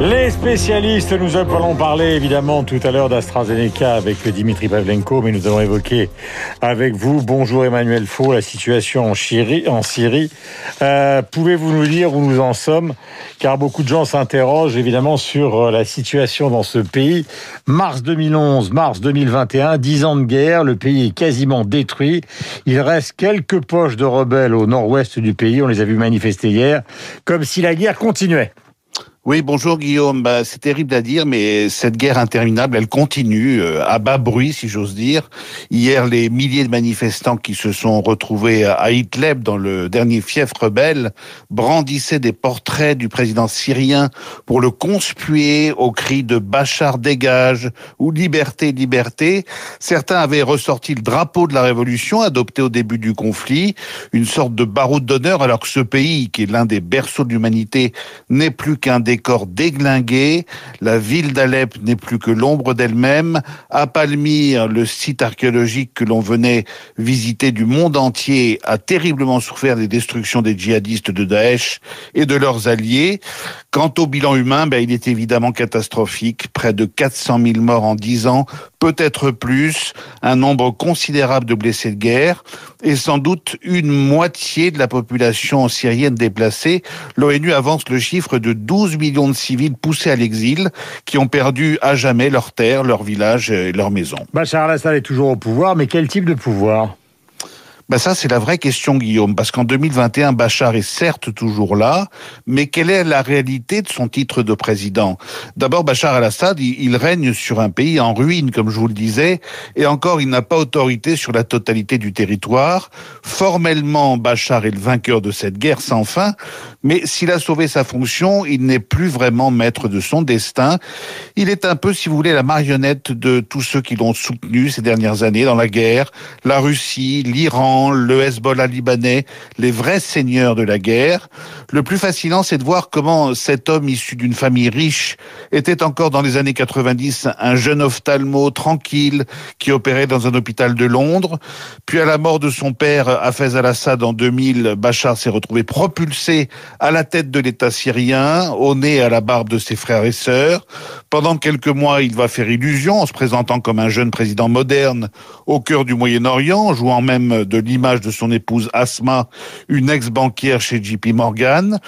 Les spécialistes, nous allons parler évidemment tout à l'heure d'AstraZeneca avec Dimitri Pavlenko, mais nous allons évoquer avec vous, bonjour Emmanuel Faux, la situation en Syrie. En Syrie. Euh, Pouvez-vous nous dire où nous en sommes? Car beaucoup de gens s'interrogent évidemment sur euh, la situation dans ce pays. Mars 2011, mars 2021, dix ans de guerre, le pays est quasiment détruit. Il reste quelques poches de rebelles au nord-ouest du pays, on les a vus manifester hier, comme si la guerre continuait. Oui, bonjour Guillaume. Bah, c'est terrible à dire, mais cette guerre interminable, elle continue euh, à bas bruit, si j'ose dire. Hier, les milliers de manifestants qui se sont retrouvés à Idlib, dans le dernier fief rebelle, brandissaient des portraits du président syrien pour le conspuer au cri de Bachar dégage ou liberté, liberté. Certains avaient ressorti le drapeau de la révolution adopté au début du conflit, une sorte de baroud d'honneur, alors que ce pays, qui est l'un des berceaux de l'humanité, n'est plus qu'un des décor déglingué. La ville d'Alep n'est plus que l'ombre d'elle-même. À Palmyre, le site archéologique que l'on venait visiter du monde entier a terriblement souffert des destructions des djihadistes de Daesh et de leurs alliés. Quant au bilan humain, ben, il est évidemment catastrophique. Près de 400 000 morts en 10 ans, peut-être plus, un nombre considérable de blessés de guerre et sans doute une moitié de la population syrienne déplacée. L'ONU avance le chiffre de 12 millions de civils poussés à l'exil qui ont perdu à jamais leurs terres, leurs villages et leurs maisons. Bachar al-Assad est toujours au pouvoir, mais quel type de pouvoir? Ben ça, c'est la vraie question, Guillaume, parce qu'en 2021, Bachar est certes toujours là, mais quelle est la réalité de son titre de président? D'abord, Bachar al-Assad, il règne sur un pays en ruine, comme je vous le disais, et encore, il n'a pas autorité sur la totalité du territoire. Formellement, Bachar est le vainqueur de cette guerre sans fin, mais s'il a sauvé sa fonction, il n'est plus vraiment maître de son destin. Il est un peu, si vous voulez, la marionnette de tous ceux qui l'ont soutenu ces dernières années dans la guerre, la Russie, l'Iran, le Hezbollah libanais, les vrais seigneurs de la guerre. Le plus fascinant, c'est de voir comment cet homme issu d'une famille riche était encore dans les années 90 un jeune ophtalmo tranquille qui opérait dans un hôpital de Londres. Puis à la mort de son père, Hafez al-Assad en 2000, Bachar s'est retrouvé propulsé à la tête de l'État syrien, au nez et à la barbe de ses frères et sœurs. Pendant quelques mois, il va faire illusion en se présentant comme un jeune président moderne au cœur du Moyen-Orient, jouant même de l'image de son épouse Asma, une ex-banquière chez JP Morgan.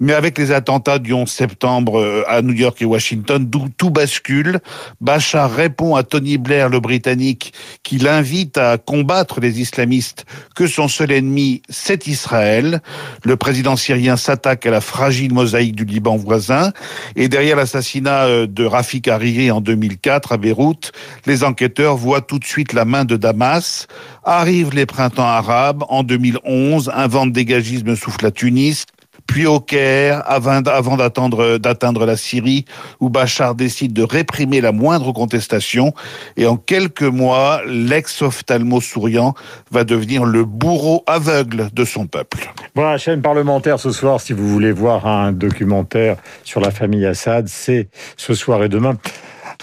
Mais avec les attentats du 11 septembre euh, à New York et Washington, tout bascule. Bachar répond à Tony Blair, le Britannique, qui l'invite à combattre les islamistes, que son seul ennemi, c'est Israël. Le président syrien s'attaque à la fragile mosaïque du Liban voisin. Et derrière l'assassinat euh, de Rafik Hariri en 2004 à Beyrouth, les enquêteurs voient tout de suite la main de Damas. Arrivent les printemps arabe. En 2011, un vent de dégagisme souffle à Tunis puis au Caire, avant, d'atteindre la Syrie, où Bachar décide de réprimer la moindre contestation. Et en quelques mois, l'ex-ophtalmo souriant va devenir le bourreau aveugle de son peuple. Voilà la chaîne parlementaire ce soir, si vous voulez voir un documentaire sur la famille Assad, c'est ce soir et demain.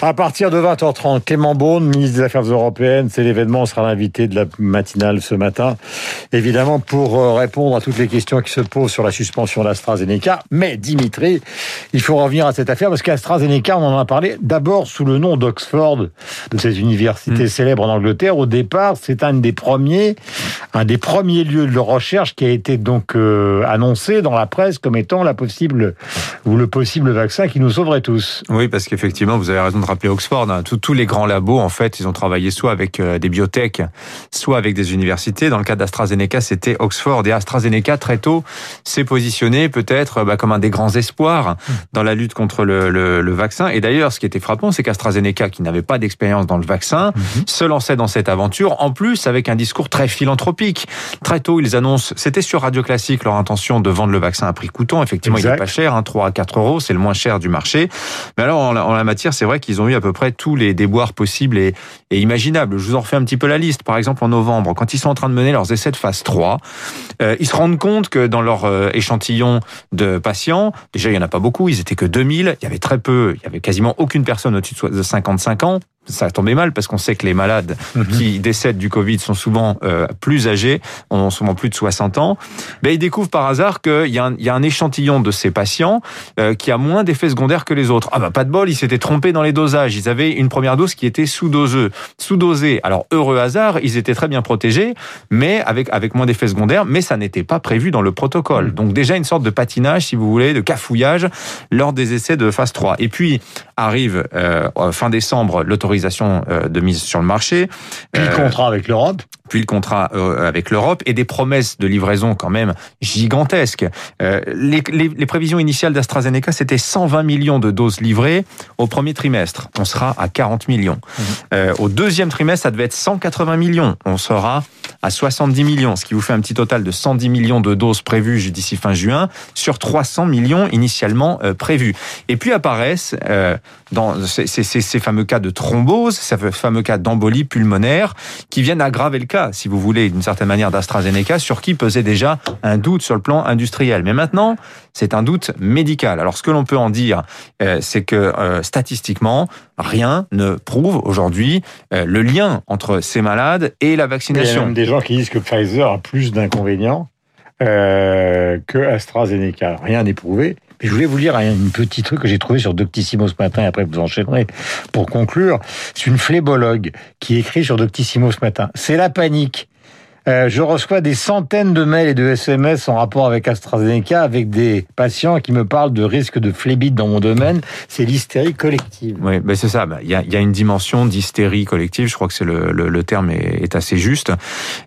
À partir de 20h30, Clément Beaune, ministre des Affaires européennes, c'est l'événement, sera l'invité de la matinale ce matin, évidemment pour euh, répondre à toutes les questions qui se posent sur la suspension d'AstraZeneca. Mais Dimitri, il faut revenir à cette affaire parce qu'AstraZeneca, on en a parlé d'abord sous le nom d'Oxford, de cette université mm. célèbre en Angleterre. Au départ, c'est un des premiers, un des premiers lieux de recherche qui a été donc euh, annoncé dans la presse comme étant la possible ou le possible vaccin qui nous sauverait tous. Oui, parce qu'effectivement, vous avez raison de rappeler Oxford. Hein. Tous, les grands labos, en fait, ils ont travaillé soit avec euh, des biotech, soit avec des universités. Dans le cas d'AstraZeneca, c'était Oxford. Et AstraZeneca, très tôt, s'est positionné peut-être bah, comme un des grands espoirs dans la lutte contre le, le, vaccin. Et d'ailleurs, ce qui était frappant, c'est qu'AstraZeneca, qui n'avait pas d'expérience dans le vaccin, mhm. se lançait dans cette aventure, en plus avec un discours très philanthropique. Très tôt, ils annoncent, c'était sur Radio Classique, leur intention de vendre le vaccin à prix coûtant. Effectivement, il n'est pas cher, hein, 3 à 4 euros, c'est le moins cher du marché. Mais alors, en en la matière, c'est vrai qu'ils ils ont eu à peu près tous les déboires possibles et, imaginables. Je vous en refais un petit peu la liste. Par exemple, en novembre, quand ils sont en train de mener leurs essais de phase 3, euh, ils se rendent compte que dans leur euh, échantillon de patients, déjà, il n'y en a pas beaucoup, ils étaient que 2000, il y avait très peu, il y avait quasiment aucune personne au-dessus de 55 ans. Ça a tombé mal parce qu'on sait que les malades Mhm. qui décèdent du Covid sont souvent euh, plus âgés, ont souvent plus de 60 ans. Ben, ils découvrent par hasard qu'il y, a un- il y a un échantillon de ces patients euh, qui a moins d'effets secondaires que les autres. Ah bah pas de bol, ils s'étaient trompés dans les dosages. Ils avaient une première dose qui était sous-dosée. Sous-dosée. Alors heureux hasard, ils étaient très bien protégés, mais avec avec moins d'effets secondaires, mais ça n'était pas prévu dans le protocole. Donc déjà une sorte de patinage, si vous voulez, de cafouillage lors des essais de phase 3. Et puis arrive euh, fin décembre l'autorisation euh, de mise sur le marché, Puis le Euh, contrat avec l'Europe. Puis le contrat euh, avec l'Europe et des promesses de livraison quand même gigantesques. Euh, les, les- les prévisions initiales d'AstraZeneca, c'était 120 millions de doses livrées au premier trimestre. On sera à 40 millions. Euh, au deuxième trimestre, ça devait être 180 millions. On sera à 70 millions, ce qui vous fait un petit total de 110 millions de doses prévues d'ici fin juin sur 300 millions initialement euh, prévus. Et puis apparaissent euh, dans ces, ces- ces- ces fameux cas de thrombose, ces fameux cas d'embolie pulmonaire qui viennent aggraver le cas, si vous voulez, d'une certaine manière d'AstraZeneca, sur qui pesait déjà un doute sur le plan industriel. Mais maintenant, c'est un doute médical. Alors ce que l'on peut en dire, euh, c'est que euh, statistiquement, rien ne prouve aujourd'hui euh, le lien entre ces malades et la Il y a vaccination. même des gens qui disent que Pfizer a plus d'inconvénients euh, que AstraZeneca. Rien n'est prouvé. Mais je voulais vous lire un petit truc que j'ai trouvé sur Doctissimo ce matin, et après vous enchaînerez pour conclure. C'est une flébologue qui écrit sur Doctissimo ce matin. C'est la panique. Euh, je reçois des centaines de mails et de SMS en rapport avec AstraZeneca, avec des patients qui me parlent de risque de phlébite dans mon domaine. C'est l'hystérie collective. Oui, ben c'est ça. Ben, Il y, a, y a une dimension d'hystérie collective. Je crois que c'est le, terme est, est assez juste.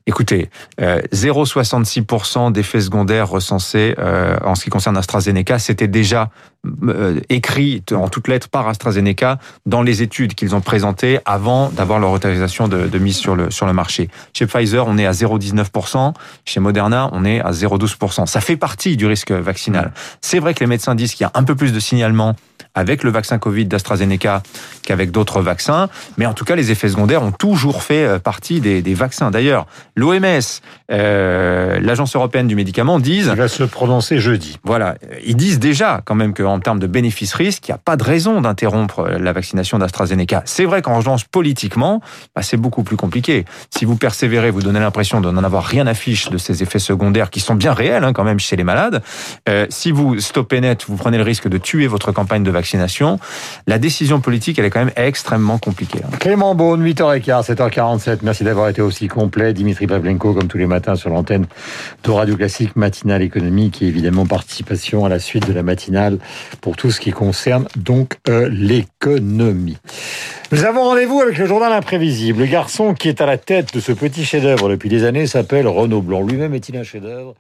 Écoutez, euh, 0,66% d'effets secondaires recensés euh, en ce qui concerne AstraZeneca, c'était déjà euh, écrit en toutes lettres par AstraZeneca dans les études qu'ils ont présentées avant d'avoir leur autorisation de, de mise sur le sur le marché. Chez Pfizer, on est à 0,19%. Chez Moderna, on est à 0,12%. Ça fait partie du risque vaccinal. C'est vrai que les médecins disent qu'il y a un peu plus de signalement avec le vaccin Covid d'AstraZeneca qu'avec d'autres vaccins. Mais en tout cas, les effets secondaires ont toujours fait euh, partie des, des vaccins. D'ailleurs, l'OMS, euh, l'Agence européenne du médicament, disent Il va se prononcer jeudi. voilà, ils disent déjà quand même qu'en termes de bénéfice-risque, il n'y a pas de raison d'interrompre la vaccination d'AstraZeneca. C'est vrai qu'en revanche, politiquement, bah, c'est beaucoup plus compliqué. Si vous persévérez, vous donnez l'impression de n'en avoir rien à fiche de ces effets secondaires qui sont bien réels hein, quand même chez les malades. Euh, si vous stoppez net, vous prenez le risque de tuer votre campagne de vaccination. La décision politique, elle est quand même extrêmement compliquée. hein. Clément Beaune, 8h15, 7h47. Merci d'avoir été aussi complet. Dimitri Pavlenko, comme tous les matins, sur l'antenne de Radio Classique Matinale Économique et évidemment participation à la suite de la matinale pour tout ce qui concerne donc euh, l'économie. Nous avons rendez-vous avec le journal imprévisible. Le garçon qui est à la tête de ce petit chef-d'œuvre depuis des années s'appelle Renaud Blanc. Lui-même est-il un chef-d'œuvre?